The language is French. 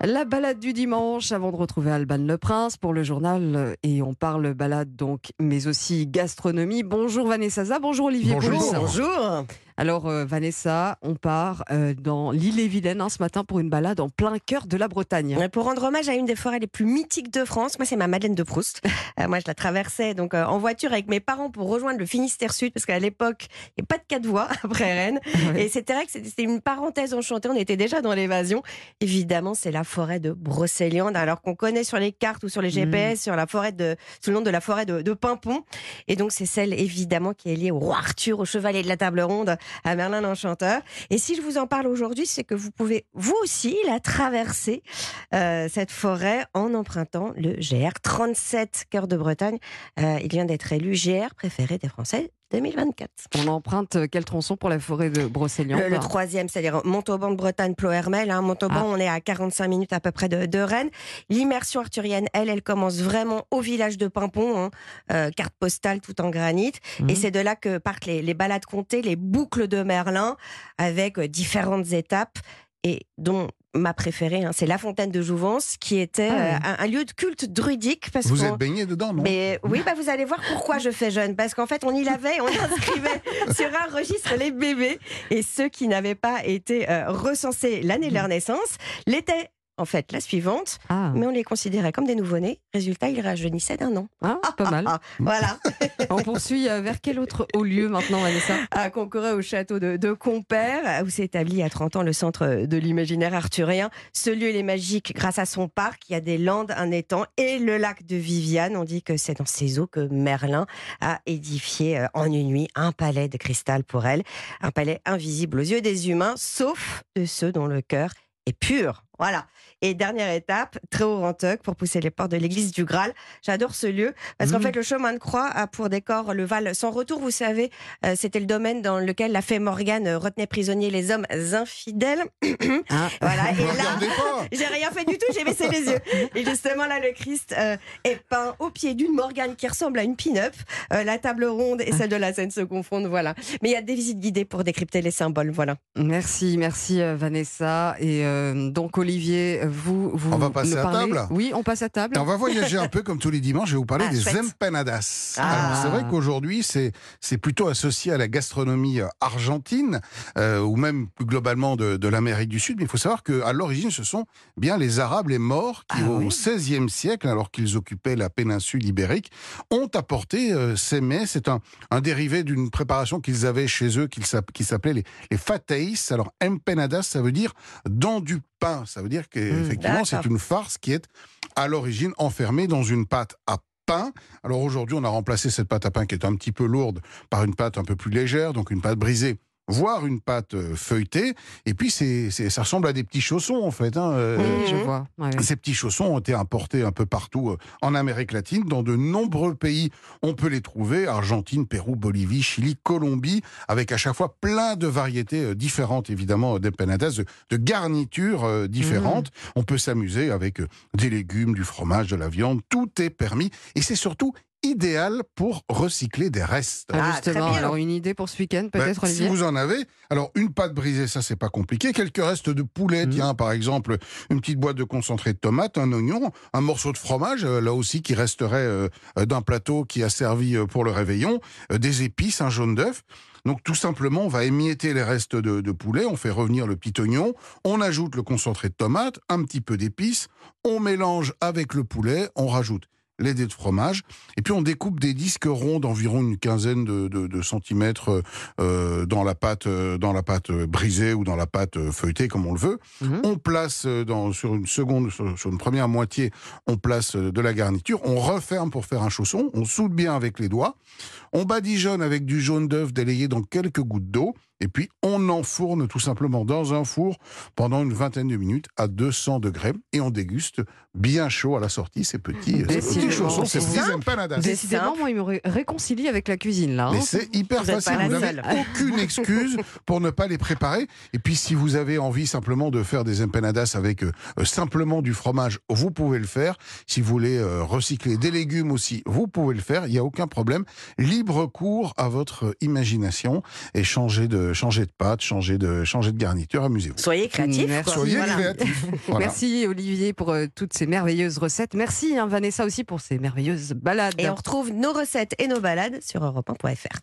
La balade du dimanche avant de retrouver Alban Le Prince pour le journal et on parle balade donc mais aussi gastronomie. Bonjour Vanessa Zah, bonjour Olivier Bonjour. Bonjour. Alors euh, Vanessa, on part euh, dans l'île-et-Vilaine hein, ce matin pour une balade en plein cœur de la Bretagne. Pour rendre hommage à une des forêts les plus mythiques de France, moi c'est ma Madeleine de Proust. Euh, moi je la traversais donc en voiture avec mes parents pour rejoindre le Finistère Sud parce qu'à l'époque il n'y a pas de quatre voies après Rennes. Ouais. Et c'était vrai que c'était une parenthèse enchantée. On était déjà dans l'évasion. Évidemment c'est la forêt de Brocéliande alors qu'on connaît sur les cartes ou sur les GPS sur la forêt de sous le nom de la forêt de, de Pimpon. Et donc c'est celle évidemment qui est liée au roi Arthur, au chevalier de la table ronde, à Merlin l'Enchanteur. Et si je vous en parle aujourd'hui, c'est que vous pouvez vous aussi la traverser, euh, cette forêt, en empruntant le GR 37 Cœur de Bretagne. Euh, il vient d'être élu GR préféré des Français 2024. On emprunte quel tronçon pour la forêt de Brocéliande Le, le troisième, c'est-à-dire Montauban de Bretagne, Plohermel. Hein. Montauban, Ah. on est à 45 minutes à peu près de, de Rennes. L'immersion arthurienne, elle, elle commence vraiment au village de Pimpon, hein. Euh, carte postale tout en granit. Mhm. Et c'est de là que partent les, les balades comptées, les boucles de Merlin, avec euh, différentes étapes, et dont ma préférée, hein, c'est la fontaine de Jouvence, qui était Ah euh, un, un lieu de culte druidique. Parce Vous êtes baigné dedans, non? Mais oui, bah vous allez voir pourquoi je fais jeune. Parce qu'en fait, on y l'avait, on inscrivait sur un registre les bébés. Et ceux qui n'avaient pas été euh, recensés l'année de leur naissance l'étaient en fait la suivante. Ah, Mais on les considérait comme des nouveau-nés. Résultat, ils rajeunissaient d'un an. ah, pas mal. Ah, voilà. On poursuit euh, vers quel autre haut lieu maintenant Vanessa? À concourir au château de, de Compère, où s'est établi il y a 30 ans le centre de l'imaginaire arthurien. Ce lieu, il est magique grâce à son parc. Il y a des landes, un étang et le lac de Viviane. On dit que c'est dans ces eaux que Merlin a édifié euh, en une nuit un palais de cristal pour elle. Un palais invisible aux yeux des humains, sauf de ceux dont le cœur est pur. Voilà. Et dernière étape, très haut Rantoc pour pousser les portes de l'église du Graal. J'adore ce lieu parce qu'en Mhm. fait, le chemin de croix a pour décor le Val sans retour. Vous savez, euh, c'était le domaine dans lequel la fée Morgane euh, retenait prisonniers les hommes infidèles. Ah. Voilà. Et là, j'ai rien fait du tout, j'ai baissé les yeux. Et justement, là, le Christ euh, est peint au pied d'une Morgane qui ressemble à une pin-up. Euh, la table ronde et celle de la scène se confondent, voilà. Mais il y a des visites guidées pour décrypter les symboles, voilà. Merci, merci Vanessa. Et donc Olivier, vous, vous On va passer à parlez table Oui, on passe à table. Et on va voyager un peu comme tous les dimanches. Je vais vous parler Ah, des empanadas. Ah. C'est vrai qu'aujourd'hui, c'est c'est plutôt associé à la gastronomie euh, argentine euh, ou même plus globalement de, de l'Amérique du Sud. Mais il faut savoir qu'à l'origine, ce sont bien les Arabes, les Morts, qui Ah au oui. XVIe siècle, alors qu'ils occupaient la péninsule ibérique, ont apporté euh, ces mets. C'est un, un dérivé d'une préparation qu'ils avaient chez eux qui s'appelait les, les fateis. Alors empanadas, ça veut dire dans du pain. Ça veut dire qu'effectivement, c'est d'accord. une farce qui est à l'origine enfermée dans une pâte à pain. Alors aujourd'hui, on a remplacé cette pâte à pain qui est un petit peu lourde par une pâte un peu plus légère, donc une pâte brisée voire une pâte euh, feuilletée. Et puis, c'est, c'est- ça ressemble à des petits chaussons, en fait. hein, euh, Oui, je vois. Ouais, ouais. ces petits chaussons ont été importés un peu partout euh, en Amérique latine. Dans de nombreux pays, on peut les trouver. Argentine, Pérou, Bolivie, Chili, Colombie, avec à chaque fois plein de variétés différentes, évidemment, d'empanadas, de, de garnitures différentes. On peut s'amuser avec des légumes, du fromage, de la viande. Tout est permis. Et c'est surtout idéal pour recycler des restes. Ah, Ah, très justement, bien. alors une idée pour ce week-end, Ben, peut-être, si Olivier vous en avez, alors une pâte brisée, ça c'est pas compliqué. Quelques restes de poulet, Mhm. tiens, par exemple, une petite boîte de concentré de tomate, un oignon, un morceau de fromage, euh, là aussi qui resterait euh, d'un plateau qui a servi euh, pour le réveillon, des épices, un jaune d'œuf. Donc tout simplement, on va émietter les restes de, de poulet, on fait revenir le petit oignon, on ajoute le concentré de tomate, un petit peu d'épices, on mélange avec le poulet, on rajoute les dés de fromage, et puis on découpe des disques ronds d'environ une quinzaine de, de- de centimètres euh, dans la pâte, euh, dans la pâte brisée ou dans la pâte feuilletée comme on le veut. Mhm. On place euh, dans, sur une seconde, sur, une première moitié, on place de la garniture, on referme pour faire un chausson, on soude bien avec les doigts, on badigeonne avec du jaune d'œuf délayé dans quelques gouttes d'eau, et puis on enfourne tout simplement dans un four pendant une vingtaine de minutes à 200 degrés, et on déguste bien chaud à la sortie ces petits, ces petits chaussons, ces simple. empanadas. Décidément, moi, il me ré- réconcilie avec la cuisine, là. hein. Mais c'est hyper Vous facile, vous n'avez aucune excuse pour ne pas les préparer. Et puis si vous avez envie simplement de faire des empanadas avec euh, simplement du fromage, vous pouvez le faire. Si vous voulez euh, recycler des légumes aussi, vous pouvez le faire, il n'y a aucun problème. Libre cours à votre imagination et changer de, de, changez de pâte, changez de, changez de garniture, amusez-vous. Soyez créatifs. Merci. Soyez Voilà. créatifs. Voilà. Merci Olivier pour euh, toutes ces merveilleuses recettes. Merci hein, Vanessa aussi pour ces merveilleuses balades. Et on retrouve nos recettes et nos balades sur europe1.fr.